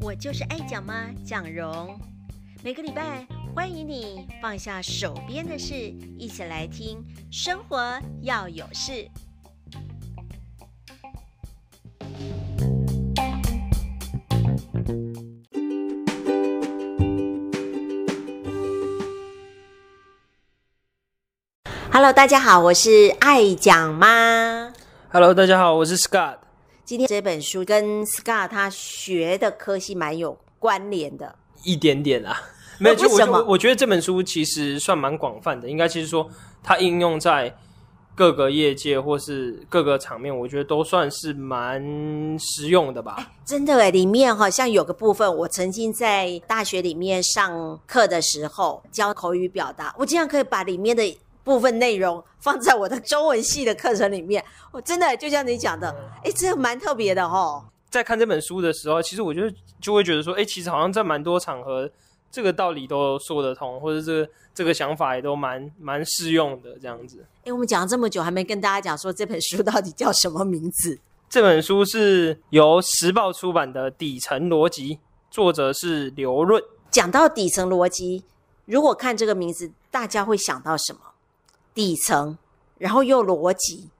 我就是爱讲妈蒋蓉，每个礼拜欢迎你放下手边的事，一起来听生活要有事。Hello，大家好，我是爱讲妈。Hello，大家好，我是 Scott。今天这本书跟 Scott 他学的科系蛮有关联的，一点点啊。没有，就我我我觉得这本书其实算蛮广泛的，应该其实说它应用在各个业界或是各个场面，我觉得都算是蛮实用的吧。真的诶，里面好像有个部分，我曾经在大学里面上课的时候教口语表达，我竟然可以把里面的。部分内容放在我的中文系的课程里面，我真的就像你讲的，哎，这个蛮特别的哦。在看这本书的时候，其实我就就会觉得说，哎，其实好像在蛮多场合，这个道理都说得通，或者这个这个想法也都蛮蛮适用的这样子。哎，我们讲了这么久，还没跟大家讲说这本书到底叫什么名字？这本书是由时报出版的《底层逻辑》，作者是刘润。讲到底层逻辑，如果看这个名字，大家会想到什么？底层，然后又逻辑。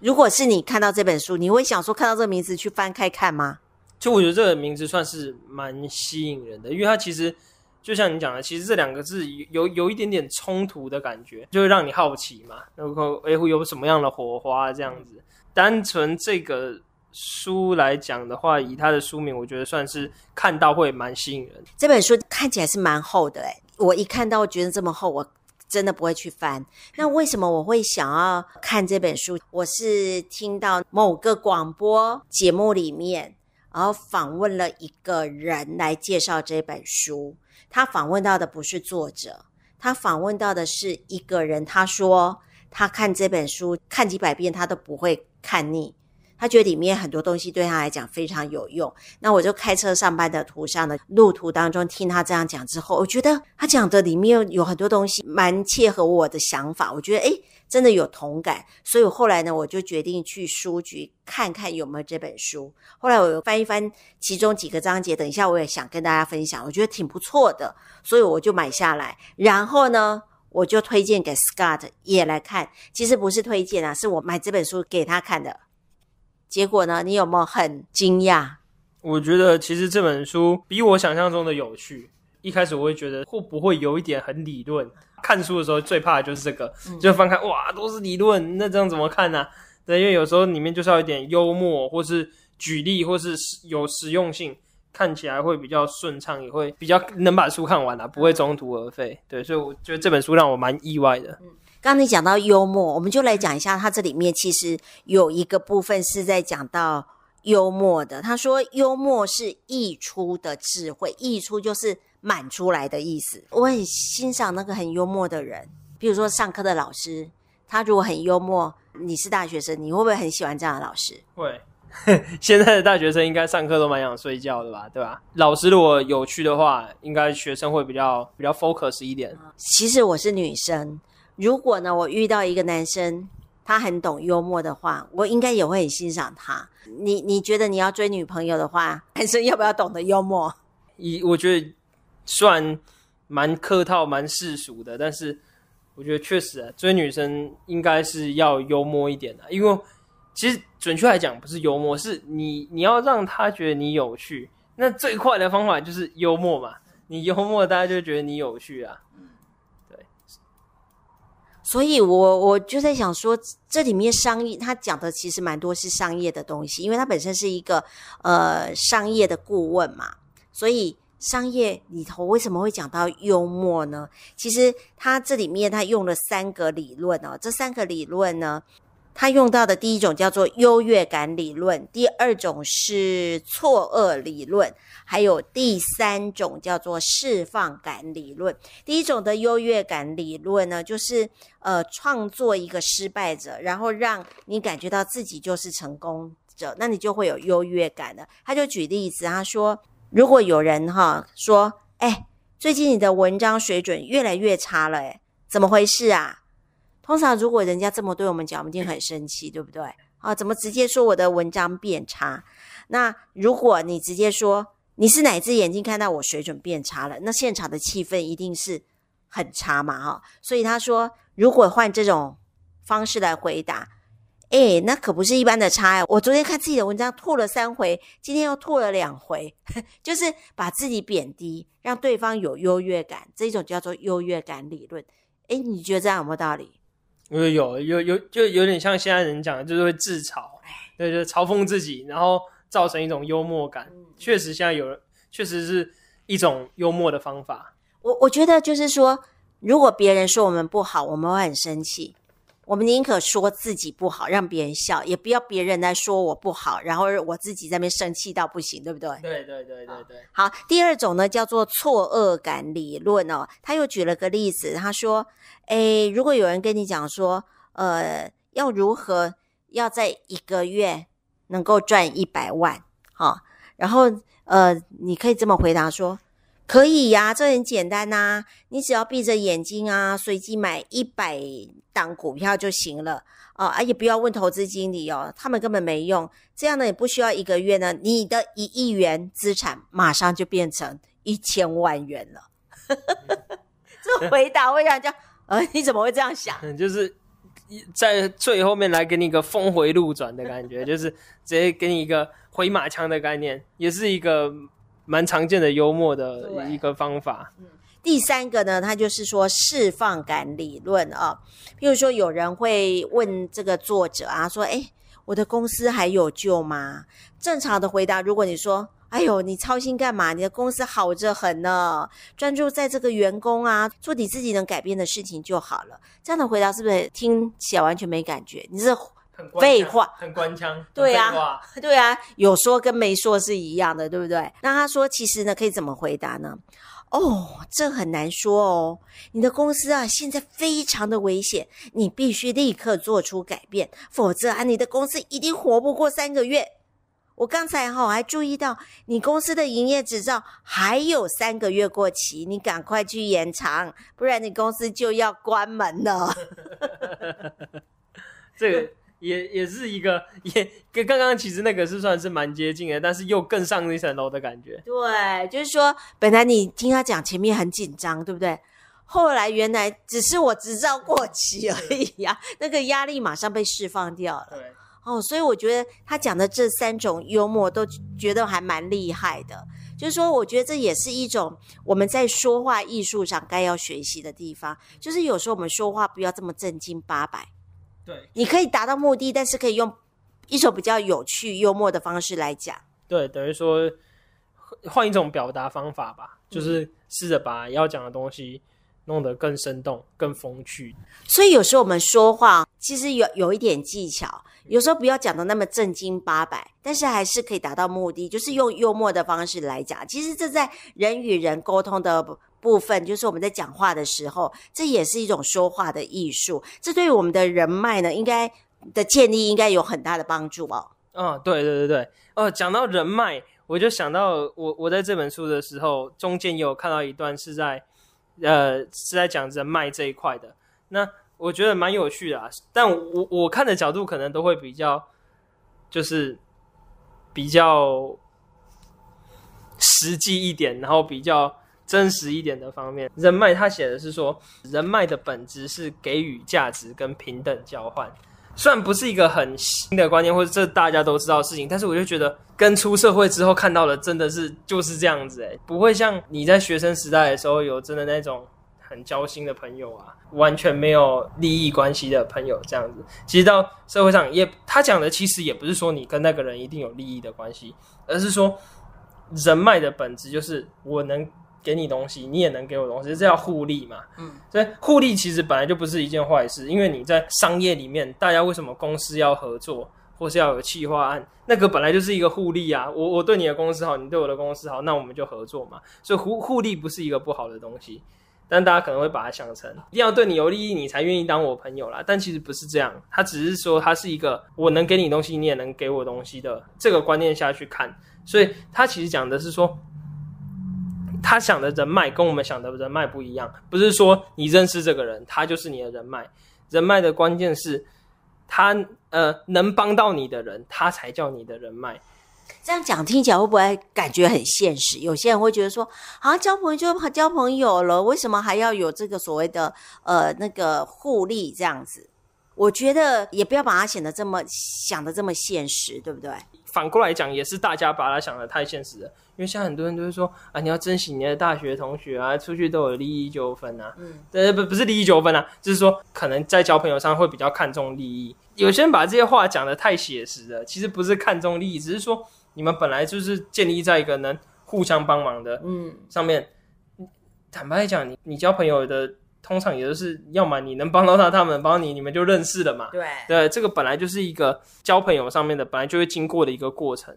如果是你看到这本书，你会想说看到这个名字去翻开看吗？就我觉得这个名字算是蛮吸引人的，因为它其实就像你讲的，其实这两个字有有一点点冲突的感觉，就会让你好奇嘛。然后哎会有什么样的火花这样子？单纯这个书来讲的话，以它的书名，我觉得算是看到会蛮吸引人。这本书看起来是蛮厚的诶，我一看到我觉得这么厚，我。真的不会去翻。那为什么我会想要看这本书？我是听到某个广播节目里面，然后访问了一个人来介绍这本书。他访问到的不是作者，他访问到的是一个人。他说他看这本书看几百遍，他都不会看腻。他觉得里面很多东西对他来讲非常有用。那我就开车上班的途上的路途当中听他这样讲之后，我觉得他讲的里面有很多东西蛮切合我的想法。我觉得诶，真的有同感。所以后来呢，我就决定去书局看看有没有这本书。后来我又翻一翻其中几个章节，等一下我也想跟大家分享，我觉得挺不错的，所以我就买下来。然后呢，我就推荐给 Scott 也来看。其实不是推荐啊，是我买这本书给他看的。结果呢？你有没有很惊讶？我觉得其实这本书比我想象中的有趣。一开始我会觉得会不会有一点很理论？看书的时候最怕的就是这个，嗯、就翻开哇，都是理论，那这样怎么看呢、啊？对，因为有时候里面就是要有一点幽默，或是举例，或是有实用性，看起来会比较顺畅，也会比较能把书看完啊，不会中途而废。对，所以我觉得这本书让我蛮意外的。嗯刚才你讲到幽默，我们就来讲一下，它这里面其实有一个部分是在讲到幽默的。他说，幽默是溢出的智慧，溢出就是满出来的意思。我很欣赏那个很幽默的人，比如说上课的老师，他如果很幽默，你是大学生，你会不会很喜欢这样的老师？会。现在的大学生应该上课都蛮想睡觉的吧？对吧？老师如果有趣的话，应该学生会比较比较 focus 一点。其实我是女生。如果呢，我遇到一个男生，他很懂幽默的话，我应该也会很欣赏他。你你觉得你要追女朋友的话，男生要不要懂得幽默？一，我觉得算蛮客套、蛮世俗的，但是我觉得确实啊，追女生应该是要幽默一点的，因为其实准确来讲，不是幽默，是你你要让他觉得你有趣。那最快的方法就是幽默嘛，你幽默，大家就觉得你有趣啊。所以我，我就在想说，这里面商业他讲的其实蛮多是商业的东西，因为他本身是一个呃商业的顾问嘛。所以，商业里头为什么会讲到幽默呢？其实他这里面他用了三个理论哦，这三个理论呢。他用到的第一种叫做优越感理论，第二种是错愕理论，还有第三种叫做释放感理论。第一种的优越感理论呢，就是呃创作一个失败者，然后让你感觉到自己就是成功者，那你就会有优越感了。他就举例子，他说，如果有人哈说，哎，最近你的文章水准越来越差了，哎，怎么回事啊？通常，如果人家这么对我们讲，我们一定很生气，对不对？啊？怎么直接说我的文章变差？那如果你直接说你是哪只眼睛看到我水准变差了，那现场的气氛一定是很差嘛，哈。所以他说，如果换这种方式来回答。哎，那可不是一般的差呀！我昨天看自己的文章吐了三回，今天又吐了两回，就是把自己贬低，让对方有优越感，这种叫做优越感理论。哎，你觉得这样有没有道理？有有有有，就有点像现在人讲的，就是会自嘲，对，就嘲讽自己，然后造成一种幽默感。嗯、确实，现在有人确实是一种幽默的方法。我我觉得就是说，如果别人说我们不好，我们会很生气。我们宁可说自己不好，让别人笑，也不要别人来说我不好，然后我自己在那边生气到不行，对不对？对对对对对。好，第二种呢叫做错愕感理论哦。他又举了个例子，他说：“诶，如果有人跟你讲说，呃，要如何要在一个月能够赚一百万，好，然后呃，你可以这么回答说。”可以呀、啊，这很简单呐、啊，你只要闭着眼睛啊，随机买一百档股票就行了哦，而且不要问投资经理哦，他们根本没用。这样呢，也不需要一个月呢，你的一亿元资产马上就变成一千万元了。这回答会让人家，呃，你怎么会这样想？就是在最后面来给你一个峰回路转的感觉，就是直接给你一个回马枪的概念，也是一个。蛮常见的幽默的一个方法。嗯，第三个呢，它就是说释放感理论啊。譬如说，有人会问这个作者啊，说：“哎，我的公司还有救吗？”正常的回答，如果你说：“哎呦，你操心干嘛？你的公司好着很呢，专注在这个员工啊，做你自己能改变的事情就好了。”这样的回答是不是听起来完全没感觉？你是？废话，很官腔。对啊，对啊，有说跟没说是一样的，对不对？那他说，其实呢，可以怎么回答呢？哦，这很难说哦。你的公司啊，现在非常的危险，你必须立刻做出改变，否则啊，你的公司一定活不过三个月。我刚才哈还注意到，你公司的营业执照还有三个月过期，你赶快去延长，不然你公司就要关门了。这个。也也是一个，也跟刚刚其实那个是算是蛮接近的，但是又更上一层楼的感觉。对，就是说，本来你听他讲前面很紧张，对不对？后来原来只是我执照过期而已呀、啊，那个压力马上被释放掉了。对，哦，所以我觉得他讲的这三种幽默都觉得还蛮厉害的。就是说，我觉得这也是一种我们在说话艺术上该要学习的地方。就是有时候我们说话不要这么正经八百。对，你可以达到目的，但是可以用一种比较有趣、幽默的方式来讲。对，等于说换一种表达方法吧，就是试着把要讲的东西弄得更生动、更风趣。所以有时候我们说话其实有有一点技巧，有时候不要讲的那么正经八百，但是还是可以达到目的，就是用幽默的方式来讲。其实这在人与人沟通的部分就是我们在讲话的时候，这也是一种说话的艺术。这对于我们的人脉呢，应该的建立应该有很大的帮助哦。嗯，对对对对。哦，讲到人脉，我就想到我我在这本书的时候，中间有看到一段是在呃是在讲人脉这一块的。那我觉得蛮有趣的啊，但我我看的角度可能都会比较就是比较实际一点，然后比较。真实一点的方面，人脉他写的是说，人脉的本质是给予价值跟平等交换。虽然不是一个很新的观念，或者这大家都知道的事情，但是我就觉得跟出社会之后看到的真的是就是这样子诶，不会像你在学生时代的时候有真的那种很交心的朋友啊，完全没有利益关系的朋友这样子。其实到社会上也，他讲的其实也不是说你跟那个人一定有利益的关系，而是说人脉的本质就是我能。给你东西，你也能给我东西，这叫互利嘛。嗯，所以互利其实本来就不是一件坏事，因为你在商业里面，大家为什么公司要合作，或是要有企划案，那个本来就是一个互利啊。我我对你的公司好，你对我的公司好，那我们就合作嘛。所以互互利不是一个不好的东西，但大家可能会把它想成一定要对你有利益，你才愿意当我朋友啦。但其实不是这样，他只是说他是一个我能给你东西，你也能给我东西的这个观念下去看。所以他其实讲的是说。他想的人脉跟我们想的人脉不一样，不是说你认识这个人，他就是你的人脉。人脉的关键是他，呃，能帮到你的人，他才叫你的人脉。这样讲听起来会不会感觉很现实？有些人会觉得说，好像交朋友就交朋友了，为什么还要有这个所谓的呃那个互利这样子？我觉得也不要把它显得这么想的这么现实，对不对？反过来讲，也是大家把它想的太现实了。因为现在很多人都会说啊，你要珍惜你的大学同学啊，出去都有利益纠纷啊。嗯，呃，不，不是利益纠纷啊，就是说可能在交朋友上会比较看重利益。有些人把这些话讲的太写实了，其实不是看重利益，只是说。你们本来就是建立在一个能互相帮忙的嗯上面。嗯、坦白来讲，你你交朋友的通常也就是要么你能帮到他，他们帮你，你们就认识了嘛。对对，这个本来就是一个交朋友上面的，本来就会经过的一个过程。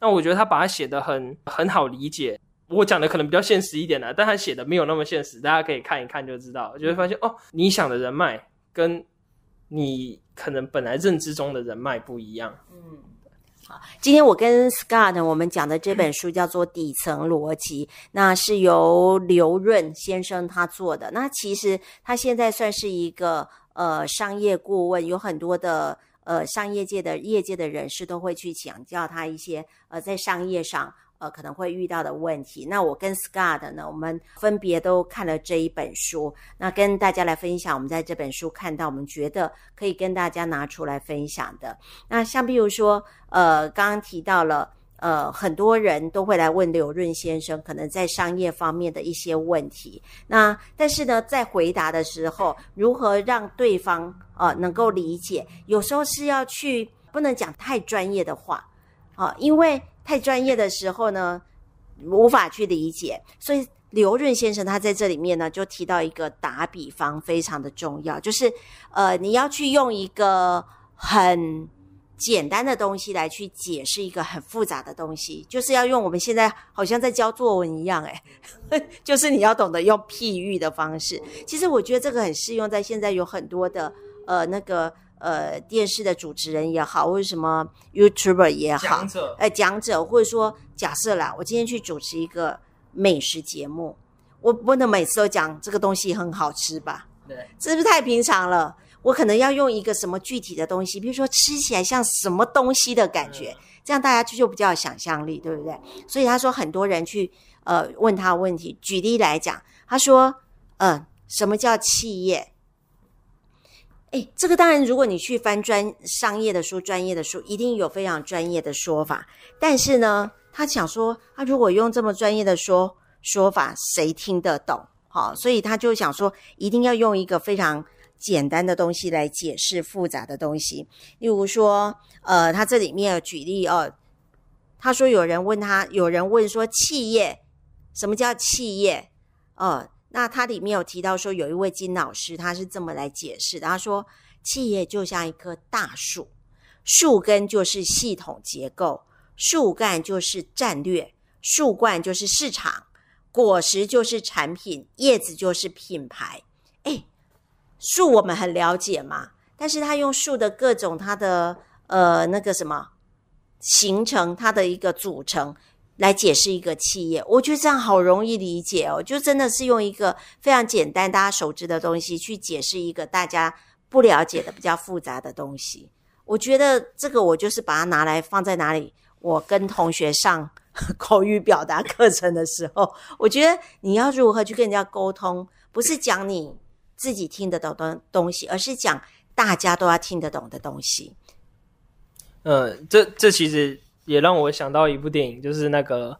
那我觉得他把它写得很很好理解。我讲的可能比较现实一点啦，但他写的没有那么现实，大家可以看一看就知道，就会发现哦，你想的人脉跟你可能本来认知中的人脉不一样。嗯。今天我跟 Scott 我们讲的这本书叫做《底层逻辑》，那是由刘润先生他做的。那其实他现在算是一个呃商业顾问，有很多的呃商业界的业界的人士都会去请教他一些呃在商业上。呃，可能会遇到的问题。那我跟 Scott 呢，我们分别都看了这一本书，那跟大家来分享。我们在这本书看到，我们觉得可以跟大家拿出来分享的。那像比如说，呃，刚刚提到了，呃，很多人都会来问刘润先生，可能在商业方面的一些问题。那但是呢，在回答的时候，如何让对方呃能够理解？有时候是要去不能讲太专业的话啊，因为。太专业的时候呢，无法去理解。所以刘润先生他在这里面呢，就提到一个打比方非常的重要，就是呃，你要去用一个很简单的东西来去解释一个很复杂的东西，就是要用我们现在好像在教作文一样，诶，就是你要懂得用譬喻的方式。其实我觉得这个很适用在现在有很多的呃那个。呃，电视的主持人也好，或者什么 YouTuber 也好，讲者，呃，讲者，或者说假设啦，我今天去主持一个美食节目，我不能每次都讲这个东西很好吃吧？对，这是不是太平常了？我可能要用一个什么具体的东西，比如说吃起来像什么东西的感觉，嗯、这样大家就就比较有想象力，对不对？所以他说很多人去呃问他问题，举例来讲，他说，嗯、呃，什么叫企业？哎，这个当然，如果你去翻专商业的书、专业的书，一定有非常专业的说法。但是呢，他想说，他如果用这么专业的说说法，谁听得懂？好，所以他就想说，一定要用一个非常简单的东西来解释复杂的东西。例如说，呃，他这里面有举例哦，他说有人问他，有人问说，企业，什么叫企业？哦。那他里面有提到说，有一位金老师，他是这么来解释的。他说，企业就像一棵大树，树根就是系统结构，树干就是战略，树冠就是市场，果实就是产品，叶子就是品牌。诶，树我们很了解嘛，但是他用树的各种它的呃那个什么形成，它的一个组成。来解释一个企业，我觉得这样好容易理解哦，就真的是用一个非常简单、大家熟知的东西去解释一个大家不了解的比较复杂的东西。我觉得这个我就是把它拿来放在哪里，我跟同学上 口语表达课程的时候，我觉得你要如何去跟人家沟通，不是讲你自己听得懂的东西，而是讲大家都要听得懂的东西。嗯，这这其实。也让我想到一部电影，就是那个《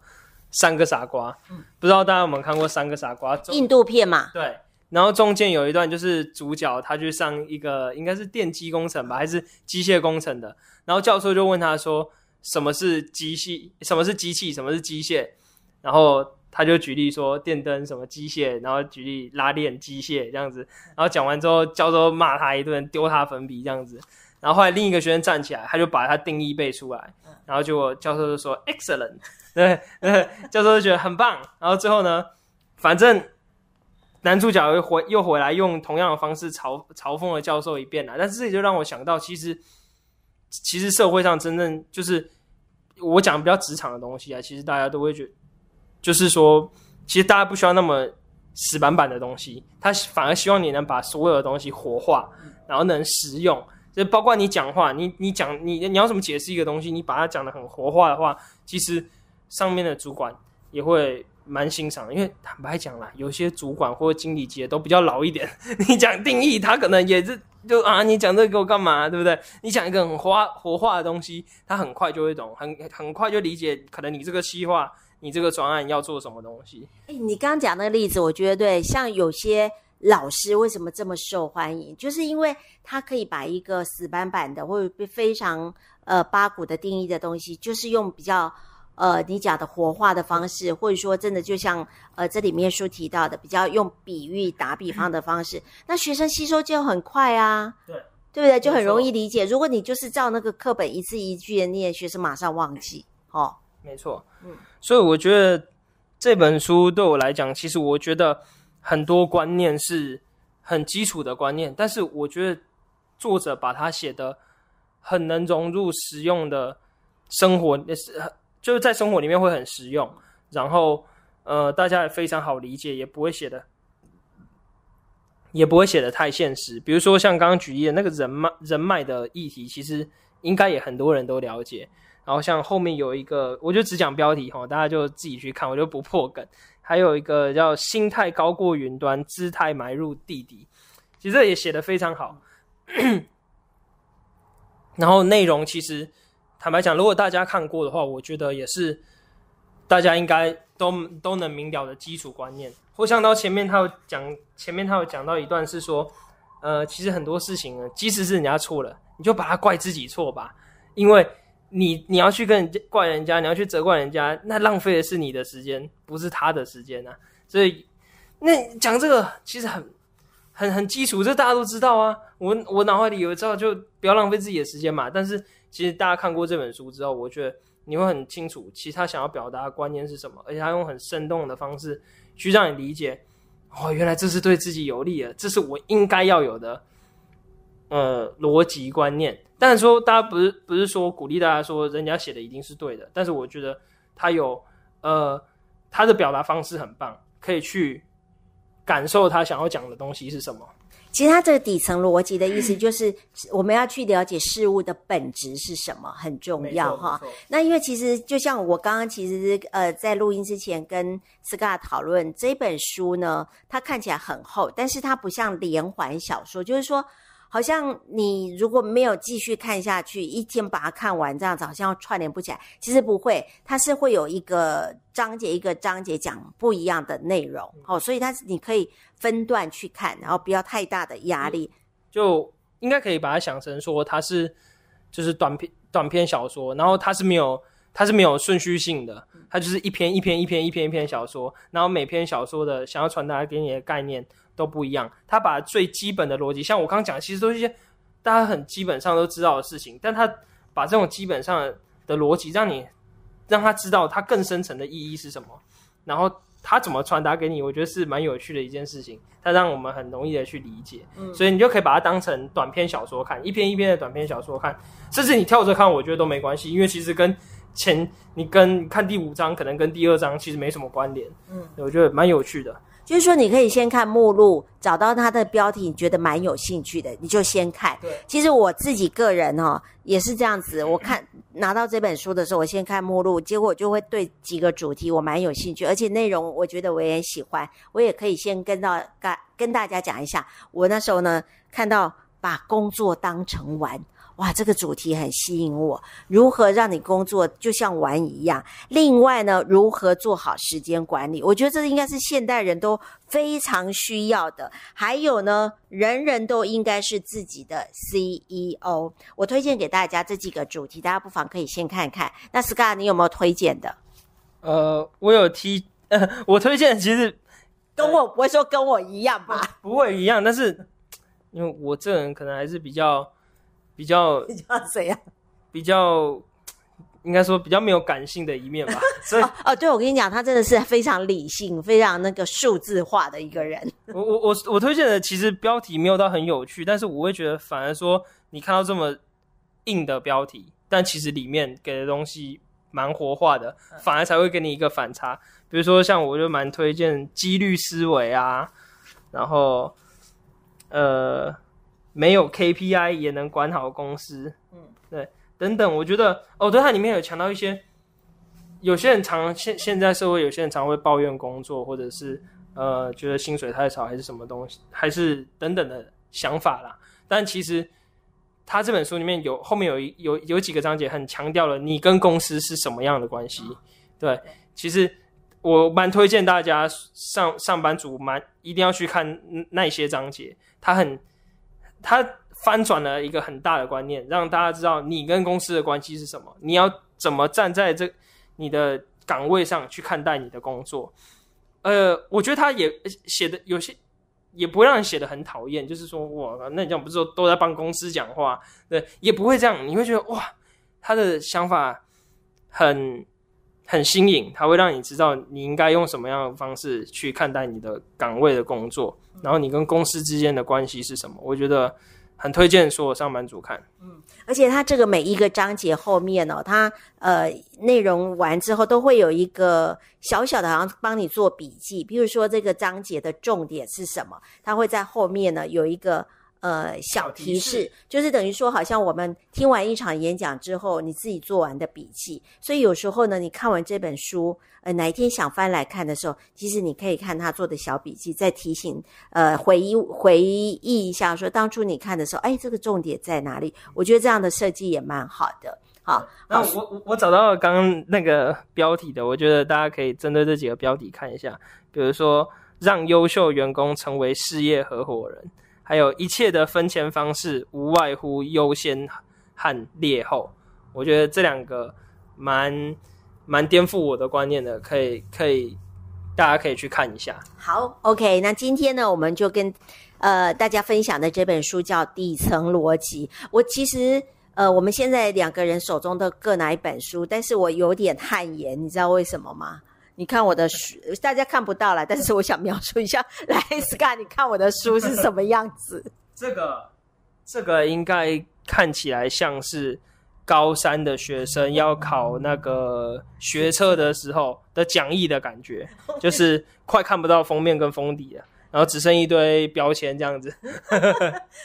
三个傻瓜》。嗯，不知道大家有没有看过《三个傻瓜》？印度片嘛。对。然后中间有一段，就是主角他去上一个应该是电机工程吧，还是机械工程的。然后教授就问他说：“什么是机器？什么是机器？什么是机械？”然后他就举例说：“电灯什么机械？”然后举例拉链机械这样子。然后讲完之后，教授骂他一顿，丢他粉笔这样子。然后后来另一个学生站起来，他就把他定义背出来，然后结果教授就说 excellent，对，教授就觉得很棒。然后最后呢，反正男主角又回又回来用同样的方式嘲嘲讽了教授一遍了。但是这也就让我想到，其实其实社会上真正就是我讲比较职场的东西啊，其实大家都会觉得，就是说，其实大家不需要那么死板板的东西，他反而希望你能把所有的东西活化，然后能实用。就包括你讲话，你你讲你你要怎么解释一个东西，你把它讲得很活化的话，其实上面的主管也会蛮欣赏。因为坦白讲啦，有些主管或者经理级的都比较老一点，你讲定义，他可能也是就啊，你讲这个给我干嘛，对不对？你讲一个很活活化的东西，他很快就会懂，很很快就理解，可能你这个企划，你这个专案要做什么东西。哎，你刚刚讲那个例子，我觉得对，像有些。老师为什么这么受欢迎？就是因为他可以把一个死板板的或者非常呃八股的定义的东西，就是用比较呃你讲的活化的方式，或者说真的就像呃这里面书提到的，比较用比喻打比方的方式，嗯、那学生吸收就很快啊，对，对不对？就很容易理解。如果你就是照那个课本一字一句的念，学生马上忘记。哦，没错，嗯，所以我觉得这本书对我来讲，其实我觉得。很多观念是很基础的观念，但是我觉得作者把它写的很能融入实用的生活，也是就是在生活里面会很实用，然后呃大家也非常好理解，也不会写的也不会写的太现实。比如说像刚刚举例的那个人脉人脉的议题，其实应该也很多人都了解。然后像后面有一个，我就只讲标题哈，大家就自己去看，我就不破梗。还有一个叫“心态高过云端，姿态埋入地底”，其实这也写得非常好。然后内容其实坦白讲，如果大家看过的话，我觉得也是大家应该都都能明了的基础观念。或像到前面他有讲，前面他有讲到一段是说，呃，其实很多事情呢，即使是人家错了，你就把它怪自己错吧，因为。你你要去跟人家怪人家，你要去责怪人家，那浪费的是你的时间，不是他的时间啊。所以，那讲这个其实很很很基础，这大家都知道啊。我我脑海里有知道，就不要浪费自己的时间嘛。但是，其实大家看过这本书之后，我觉得你会很清楚，其实他想要表达的观念是什么，而且他用很生动的方式去让你理解。哦，原来这是对自己有利的，这是我应该要有的。呃，逻辑观念，但是说大家不是不是说鼓励大家说人家写的一定是对的，但是我觉得他有呃他的表达方式很棒，可以去感受他想要讲的东西是什么。其实他这个底层逻辑的意思就是我们要去了解事物的本质是什么，很重要哈。那因为其实就像我刚刚其实呃在录音之前跟 Scott 讨论这本书呢，它看起来很厚，但是它不像连环小说，就是说。好像你如果没有继续看下去，一天把它看完，这样子好像串联不起来。其实不会，它是会有一个章节一个章节讲不一样的内容，哦，所以它你可以分段去看，然后不要太大的压力。就应该可以把它想成说，它是就是短篇短篇小说，然后它是没有它是没有顺序性的，它就是一篇一篇一篇一篇一篇小说，然后每篇小说的想要传达给你的概念。都不一样，他把最基本的逻辑，像我刚刚讲的，其实都是一些大家很基本上都知道的事情，但他把这种基本上的逻辑，让你让他知道它更深层的意义是什么，然后他怎么传达给你，我觉得是蛮有趣的一件事情，它让我们很容易的去理解，嗯，所以你就可以把它当成短篇小说看，一篇一篇的短篇小说看，甚至你跳着看，我觉得都没关系，因为其实跟前你跟看第五章，可能跟第二章其实没什么关联，嗯，我觉得蛮有趣的。就是说，你可以先看目录，找到它的标题，你觉得蛮有兴趣的，你就先看。对，其实我自己个人哦，也是这样子。我看拿到这本书的时候，我先看目录，结果就会对几个主题我蛮有兴趣，而且内容我觉得我也喜欢，我也可以先跟到跟跟大家讲一下。我那时候呢，看到把工作当成玩。哇，这个主题很吸引我。如何让你工作就像玩一样？另外呢，如何做好时间管理？我觉得这应该是现代人都非常需要的。还有呢，人人都应该是自己的 CEO。我推荐给大家这几个主题，大家不妨可以先看看。那 Scott，你有没有推荐的？呃，我有提，呃，我推荐其实 跟我不会说跟我一样吧？不会一样，但是因为我这人可能还是比较。比较 比较谁呀？比较应该说比较没有感性的一面吧。所以哦，哦，对，我跟你讲，他真的是非常理性、非常那个数字化的一个人。我我我我推荐的其实标题没有到很有趣，但是我会觉得反而说你看到这么硬的标题，但其实里面给的东西蛮活化的，反而才会给你一个反差。比如说像我就蛮推荐几率思维啊，然后呃。没有 KPI 也能管好公司，嗯，对，等等，我觉得哦，对，它里面有强调一些，有些人常现现在社会，有些人常会抱怨工作，或者是呃觉得薪水太少，还是什么东西，还是等等的想法啦。但其实他这本书里面有后面有一有有几个章节很强调了你跟公司是什么样的关系，对，其实。我蛮推荐大家上上班族蛮一定要去看那些章节，他很他翻转了一个很大的观念，让大家知道你跟公司的关系是什么，你要怎么站在这你的岗位上去看待你的工作。呃，我觉得他也写的有些也不会让人写的很讨厌，就是说哇，那你这样不是说都在帮公司讲话？对，也不会这样，你会觉得哇，他的想法很。很新颖，它会让你知道你应该用什么样的方式去看待你的岗位的工作，然后你跟公司之间的关系是什么？我觉得很推荐所有上班族看。嗯，而且它这个每一个章节后面哦，它呃内容完之后都会有一个小小的，好像帮你做笔记。比如说这个章节的重点是什么，它会在后面呢有一个。呃，小提示，就是等于说，好像我们听完一场演讲之后，你自己做完的笔记。所以有时候呢，你看完这本书，呃，哪一天想翻来看的时候，其实你可以看他做的小笔记，再提醒，呃，回忆回忆一下，说当初你看的时候，哎，这个重点在哪里？我觉得这样的设计也蛮好的。好，那我我我找到了刚刚那个标题的，我觉得大家可以针对这几个标题看一下，比如说让优秀员工成为事业合伙人。还有一切的分钱方式无外乎优先和劣后，我觉得这两个蛮蛮颠覆我的观念的，可以可以大家可以去看一下。好，OK，那今天呢，我们就跟呃大家分享的这本书叫《底层逻辑》。我其实呃我们现在两个人手中都各拿一本书，但是我有点汗颜，你知道为什么吗？你看我的书，大家看不到了，但是我想描述一下。来，Scar，你看我的书是什么样子？这个，这个应该看起来像是高三的学生要考那个学测的时候的讲义的感觉，就是快看不到封面跟封底了，然后只剩一堆标签这样子。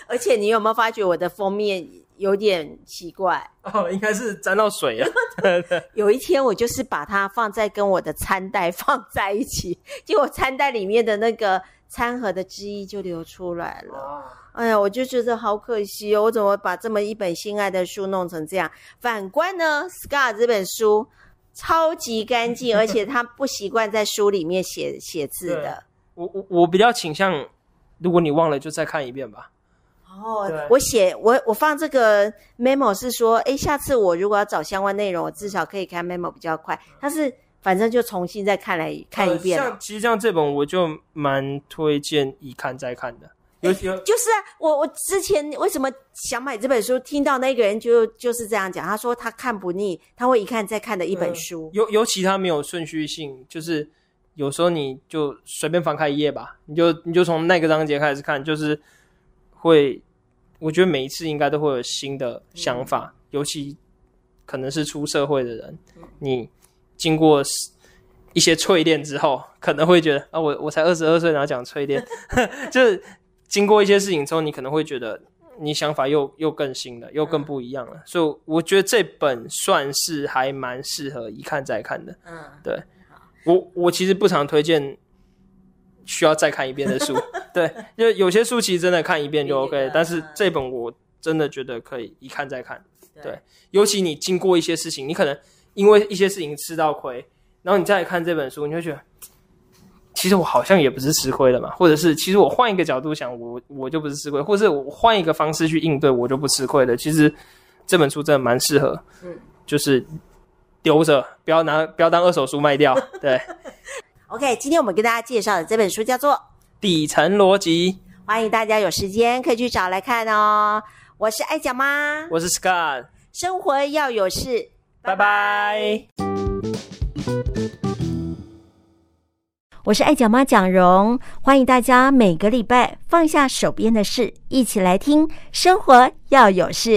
而且你有没有发觉我的封面？有点奇怪哦，应该是沾到水啊。有一天我就是把它放在跟我的餐袋放在一起，结果餐袋里面的那个餐盒的汁液就流出来了。哦、哎呀，我就觉得好可惜哦，我怎么把这么一本心爱的书弄成这样？反观呢，Scott 这本书超级干净，而且他不习惯在书里面写写字的。我我我比较倾向，如果你忘了，就再看一遍吧。哦，我写我我放这个 memo 是说，诶，下次我如果要找相关内容，我至少可以看 memo 比较快。但是反正就重新再看来看一遍。呃、像其实像这本，我就蛮推荐一看再看的。有有，就是啊，我我之前为什么想买这本书？听到那个人就就是这样讲，他说他看不腻，他会一看再看的一本书。尤、呃、尤其他没有顺序性，就是有时候你就随便翻开一页吧，你就你就从那个章节开始看，就是会。我觉得每一次应该都会有新的想法，嗯、尤其可能是出社会的人，嗯、你经过一些淬炼之后，可能会觉得啊，我我才二十二岁，然后讲淬炼，就是经过一些事情之后，你可能会觉得你想法又又更新了，又更不一样了。嗯、所以我觉得这本算是还蛮适合一看再看的。嗯，对，我我其实不常推荐。需要再看一遍的书，对，因为有些书其实真的看一遍就 OK，但是这本我真的觉得可以一看再看，对，尤其你经过一些事情，你可能因为一些事情吃到亏，然后你再来看这本书，你会觉得，其实我好像也不是吃亏的嘛，或者是其实我换一个角度想，我我就不是吃亏，或者是我换一个方式去应对，我就不吃亏了。其实这本书真的蛮适合，嗯，就是丢着，不要拿，不要当二手书卖掉，对。OK，今天我们跟大家介绍的这本书叫做《底层逻辑》，欢迎大家有时间可以去找来看哦。我是爱讲妈，我是 Scott，生活要有事，拜拜。我是爱讲妈蒋蓉，欢迎大家每个礼拜放下手边的事，一起来听《生活要有事》。